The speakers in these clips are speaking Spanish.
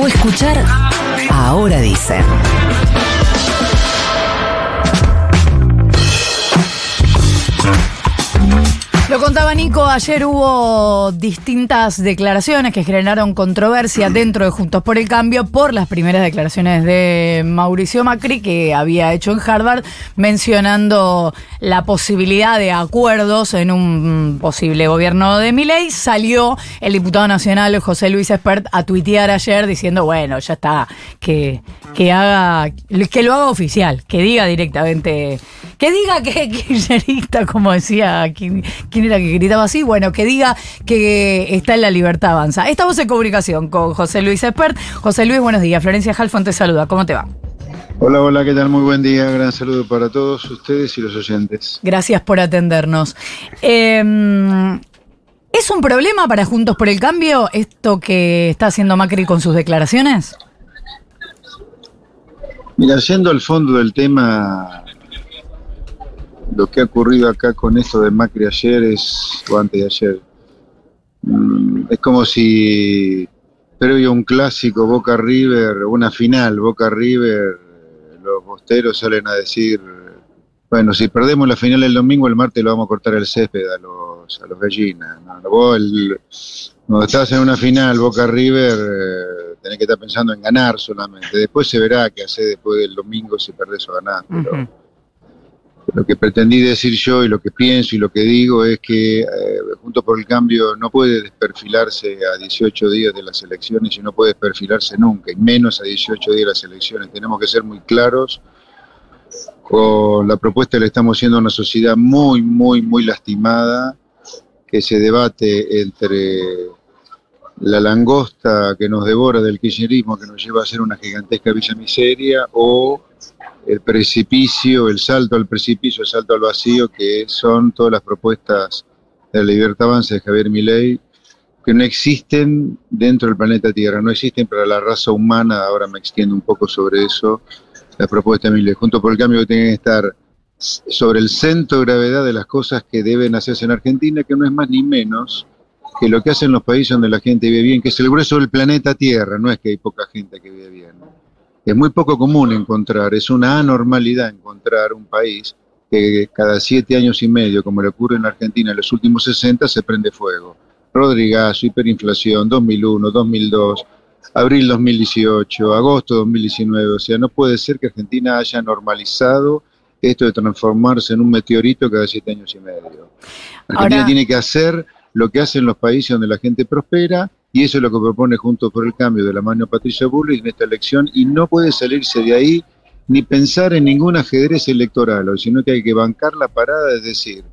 o escuchar Ahora Dicen. Lo contaba Nico, ayer hubo distintas declaraciones que generaron controversia dentro de Juntos por el Cambio por las primeras declaraciones de Mauricio Macri que había hecho en Harvard mencionando la posibilidad de acuerdos en un posible gobierno de Milei. Salió el diputado nacional José Luis Espert a tuitear ayer diciendo, bueno, ya está, que, que haga, que lo haga oficial, que diga directamente, que diga que es kirchnerista, como decía, ¿quién, que gritaba así? Bueno, que diga que está en la libertad avanza. Estamos en comunicación con José Luis Espert. José Luis, buenos días. Florencia Halfon te saluda. ¿Cómo te va? Hola, hola, ¿qué tal? Muy buen día. Gran saludo para todos ustedes y los oyentes. Gracias por atendernos. Eh, ¿Es un problema para Juntos por el Cambio esto que está haciendo Macri con sus declaraciones? Mira, yendo al fondo del tema, lo que ha ocurrido acá con esto de Macri ayer es, o antes de ayer, mm, es como si previo a un clásico Boca River, una final Boca River, los bosteros salen a decir, bueno, si perdemos la final el domingo, el martes lo vamos a cortar el césped a los, a los gallinas. ¿no? Vos el, cuando estás en una final Boca River, eh, tenés que estar pensando en ganar solamente. Después se verá qué hacer después del domingo si perdés o ganás. Pero. Lo que pretendí decir yo y lo que pienso y lo que digo es que eh, Juntos por el Cambio no puede desperfilarse a 18 días de las elecciones y no puede desperfilarse nunca, y menos a 18 días de las elecciones. Tenemos que ser muy claros con la propuesta que le estamos haciendo a una sociedad muy, muy, muy lastimada, que se debate entre la langosta que nos devora del kirchnerismo, que nos lleva a ser una gigantesca villa miseria, o el precipicio, el salto al precipicio, el salto al vacío, que son todas las propuestas de la libertad avanza de Javier Milei, que no existen dentro del planeta Tierra, no existen para la raza humana, ahora me extiendo un poco sobre eso, la propuesta de Milei, junto por el cambio que tienen que estar sobre el centro de gravedad de las cosas que deben hacerse en Argentina, que no es más ni menos que lo que hacen los países donde la gente vive bien, que es el grueso del planeta Tierra, no es que hay poca gente que vive bien. Es muy poco común encontrar, es una anormalidad encontrar un país que cada siete años y medio, como le ocurre en Argentina en los últimos 60, se prende fuego. Rodrigazo, hiperinflación, 2001, 2002, abril 2018, agosto 2019. O sea, no puede ser que Argentina haya normalizado esto de transformarse en un meteorito cada siete años y medio. Argentina Ahora- tiene que hacer lo que hacen los países donde la gente prospera y eso es lo que propone Juntos por el Cambio de la mano Patricia Bullrich en esta elección y no puede salirse de ahí ni pensar en ningún ajedrez electoral, sino que hay que bancar la parada, es decir,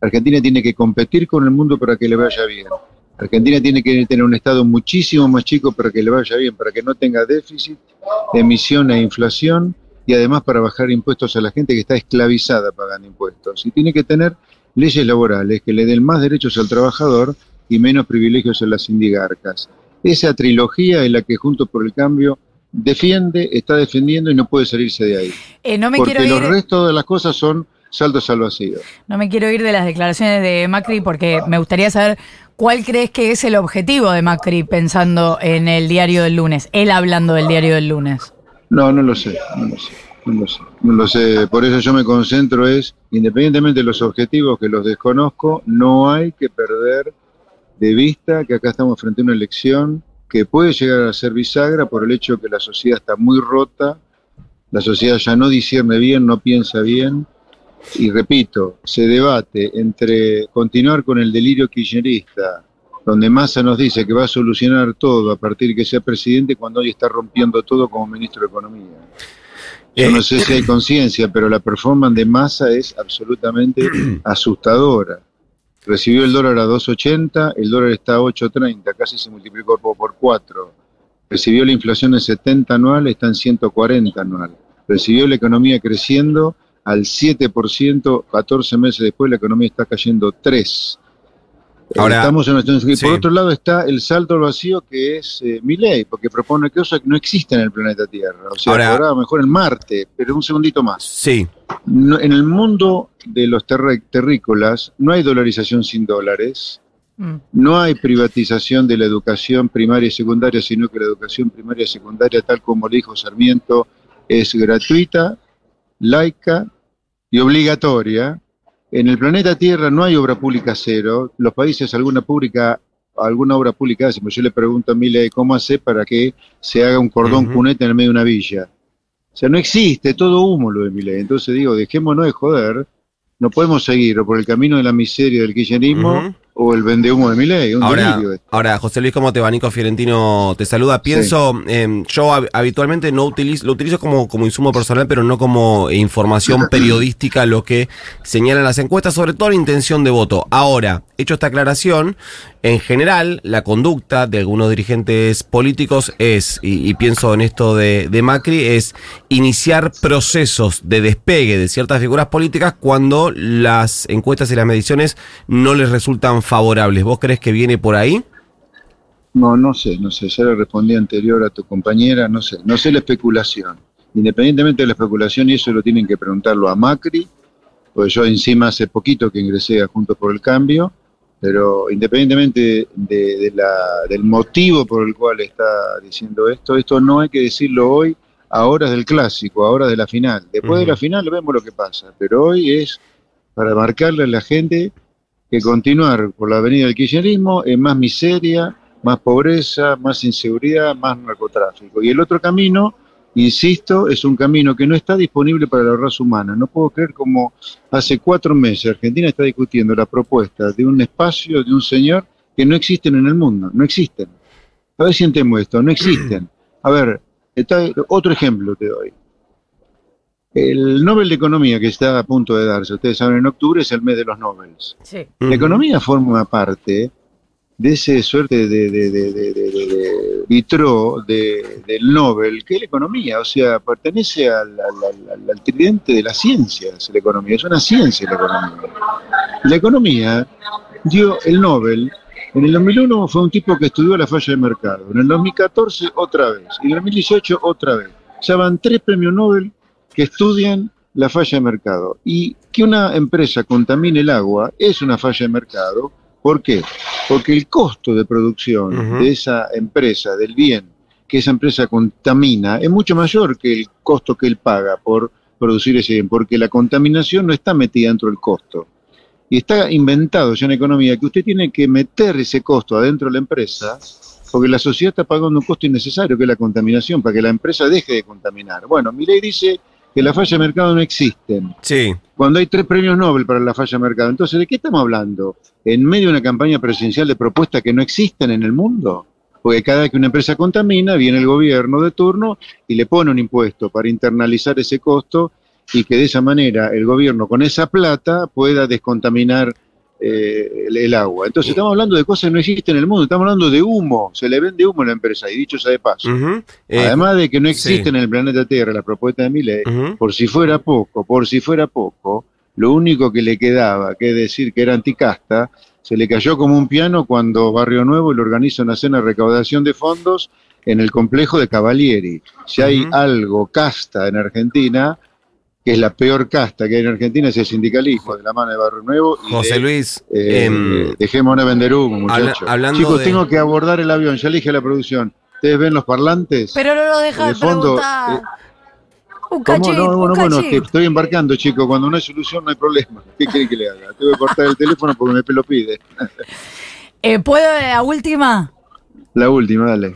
Argentina tiene que competir con el mundo para que le vaya bien. Argentina tiene que tener un Estado muchísimo más chico para que le vaya bien, para que no tenga déficit, emisión e inflación y además para bajar impuestos a la gente que está esclavizada pagando impuestos. Y tiene que tener leyes laborales que le den más derechos al trabajador y menos privilegios a las indigarcas. Esa trilogía es la que Juntos por el Cambio defiende, está defendiendo y no puede salirse de ahí. Eh, no me Porque quiero los ir. restos de las cosas son saltos al vacío. No me quiero ir de las declaraciones de Macri porque me gustaría saber cuál crees que es el objetivo de Macri pensando en el diario del lunes, él hablando del diario del lunes. No, no lo sé, no lo sé, no lo sé, no lo sé. Por eso yo me concentro es, independientemente de los objetivos que los desconozco, no hay que perder de vista que acá estamos frente a una elección que puede llegar a ser bisagra por el hecho que la sociedad está muy rota, la sociedad ya no discierne bien, no piensa bien, y repito, se debate entre continuar con el delirio kirchnerista, donde Massa nos dice que va a solucionar todo a partir de que sea presidente, cuando hoy está rompiendo todo como ministro de Economía. Yo no sé si hay conciencia, pero la performance de Massa es absolutamente asustadora. Recibió el dólar a 2.80, el dólar está a 8.30, casi se multiplicó por, por 4. Recibió la inflación en 70 anual, está en 140 anual. Recibió la economía creciendo al 7%, 14 meses después la economía está cayendo 3. Eh, Ahora, Estamos en una sí. Por otro lado está el salto al vacío que es eh, mi ley, porque propone cosas que no existen en el planeta Tierra. O sea, Ahora- mejor en Marte, pero un segundito más. Sí, No- en el mundo de los terre- terrícolas no hay dolarización sin dólares, Mm. No hay privatización de la educación primaria y secundaria, sino que la educación primaria y secundaria, tal como le dijo Sarmiento, es gratuita, laica y obligatoria. En el planeta Tierra no hay obra pública cero. Los países alguna pública, alguna obra pública hacen. Yo le pregunto a Mile cómo hace para que se haga un cordón cuneta en el medio de una villa. O sea, no existe, todo humo lo de Milei. Entonces digo, dejémonos de joder. No podemos seguir por el camino de la miseria del kirchnerismo. O el vendehumo de Milei. Un Ahora, delirio ahora, José Luis, ¿cómo te va? Nico Fiorentino te saluda. Pienso, eh, yo hab- habitualmente no utilizo, lo utilizo como, como insumo personal, pero no como información periodística lo que señalan las encuestas, sobre todo la intención de voto. Ahora, hecho esta aclaración, en general, la conducta de algunos dirigentes políticos es, y, pienso en esto de, de Macri, es iniciar procesos de despegue de ciertas figuras políticas cuando las encuestas y las mediciones no les resultan favorables. ¿Vos crees que viene por ahí? No, no sé, no sé. Ya le respondí anterior a tu compañera, no sé. No sé la especulación. Independientemente de la especulación, y eso lo tienen que preguntarlo a Macri, pues yo encima hace poquito que ingresé a Juntos por el Cambio, pero independientemente de, de la- del motivo por el cual está diciendo esto, esto no hay que decirlo hoy a horas del clásico, a horas de la final. Después de la final vemos lo que pasa, pero hoy es para marcarle a la gente que continuar por la avenida del kirchnerismo es más miseria, más pobreza, más inseguridad, más narcotráfico. Y el otro camino, insisto, es un camino que no está disponible para la raza humana. No puedo creer como hace cuatro meses Argentina está discutiendo la propuesta de un espacio, de un señor que no existen en el mundo, no existen. A ver si entendemos esto, no existen. A ver, está- otro ejemplo te doy. El Nobel de Economía que está a punto de darse, ustedes saben, en octubre es el mes de los Nobels. Sí. La economía forma parte de ese suerte de, de, de, de, de- de- de vitró de- del Nobel, que es la economía, o sea, pertenece al tridente de las ciencias, la economía, es una ciencia la economía. La economía dio el Nobel, en el 2001 fue un tipo que estudió la falla de mercado, en el 2014 otra vez, y en el 2018 otra vez. Ya van tres premios Nobel que estudian la falla de mercado. Y que una empresa contamine el agua es una falla de mercado. ¿Por qué? Porque el costo de producción de esa empresa, del bien que esa empresa contamina, es mucho mayor que el costo que él paga por producir ese bien, porque la contaminación no está metida dentro del costo. Y está inventado ya en economía que usted tiene que meter ese costo adentro de la empresa, porque la sociedad está pagando un costo innecesario, que es la contaminación, para que la empresa deje de contaminar. Bueno, mi ley dice que las fallas de mercado no existen, Sí. Cuando hay tres premios Nobel para la falla de mercado. Entonces, ¿de qué estamos hablando? ¿En medio de una campaña presidencial de propuestas que no existen en el mundo? Porque cada vez que una empresa contamina, viene el gobierno de turno y le pone un impuesto para internalizar ese costo y que de esa manera el gobierno con esa plata pueda descontaminar eh, el, el agua. Entonces estamos hablando de cosas que no existen en el mundo, estamos hablando de humo, se le vende humo a la empresa, y dicho sea de paso. Eh, Además de que no sí. existen en el planeta Tierra la propuesta de mi ley, ujú. por si fuera poco, por si fuera poco, lo único que le quedaba, que es decir que era anticasta, se le cayó como un piano cuando Barrio Nuevo le organiza una cena de recaudación de fondos en el complejo de Cavalieri. Si hay algo casta en Argentina, que es la peor casta que hay en Argentina, es el sindicalismo de la mano de Barrio Nuevo. y José de, Luis, eh, em, dejémonos de vender humo, habla- muchachos. hablando Chicos, de- tengo que abordar el avión, ya le dije a la producción. ¿Ustedes ven los parlantes? Pero no lo deja De fondo, preguntar. eh, un cachito, No, bueno, un bueno, que estoy embarcando, chicos. Cuando no hay solución, no hay problema. ¿Qué quieren que le haga? Tengo que cortar el teléfono porque me lo pide. Eh, ¿Puedo la última? La última, dale.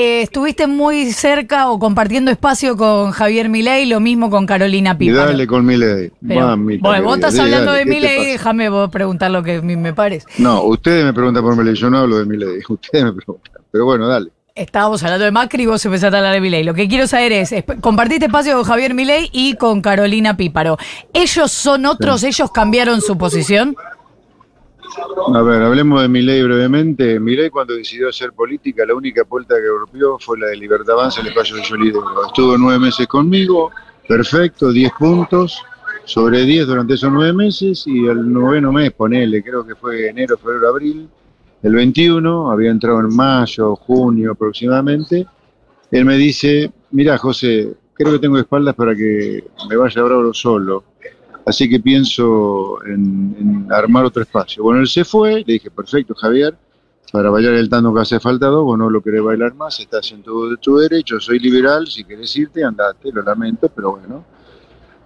Eh, estuviste muy cerca o compartiendo espacio con Javier Milei, lo mismo con Carolina Y Píparo. dale con mi ley. Pero, Mamita bueno, vos estás hablando dale, de ¿qué te Milei, déjame vos preguntar lo que me parece. No, ustedes me preguntan por mi ley. Yo no hablo de mi ley. Ustedes me preguntan. Pero bueno, dale. Estábamos hablando de Macri y vos empezaste a hablar de Milei. Lo que quiero saber es, compartiste espacio con Javier Milei y con Carolina Píparo. ¿Ellos son otros? ¿Ellos cambiaron su posición? A ver, hablemos de mi ley brevemente. Mi ley cuando decidió hacer política, la única puerta que golpeó fue la de Libertad Avanza, el espacio de yo lidero. Estuvo nueve meses conmigo, perfecto, 10 puntos, sobre 10 durante esos nueve meses y el noveno mes, ponele, creo que fue enero, febrero, abril, el 21, había entrado en mayo, junio aproximadamente, él me dice, mira José, creo que tengo espaldas para que me vaya ahora solo. Así que pienso en, armar otro espacio. Bueno, él se fue, le dije, perfecto, Javier, para bailar el tango que hace falta dos, vos no lo querés bailar más, estás en todo de tu derecho, soy liberal, si querés irte, andate, lo lamento, pero bueno.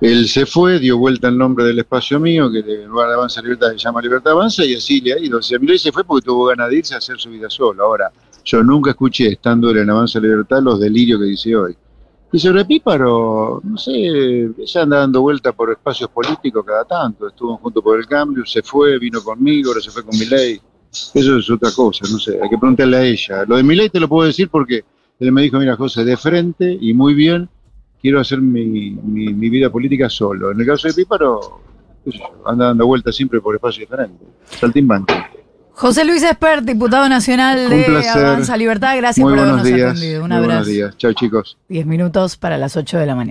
Él se fue, dio vuelta el nombre del espacio mío, que en lugar de Avanza Libertad se llama Libertad Avanza, y así le ha ido. O sea, Milei se fue porque tuvo ganas de irse a hacer su vida solo. Ahora, yo nunca escuché, estando en Avanza Libertad, los delirios que dice hoy. Y sobre Píparo, no sé, ella anda dando vuelta por espacios políticos cada tanto. Estuvo junto por el cambio, se fue, vino conmigo, ahora se fue con Milei. Eso es otra cosa, no sé, hay que preguntarle a ella. Lo de Milei te lo puedo decir porque él me dijo, mira, José, de frente y muy bien, quiero hacer mi, mi, mi vida política solo. En el caso de Píparo, anda dando vueltas siempre por espacios diferentes. Saltimbanqui. José Luis Espert, diputado nacional de. Avanza Libertad, gracias Muy por habernos días. atendido. Un muy buenos abrazo. días. Chao, chicos. 10 minutos para las 8 de la mañana.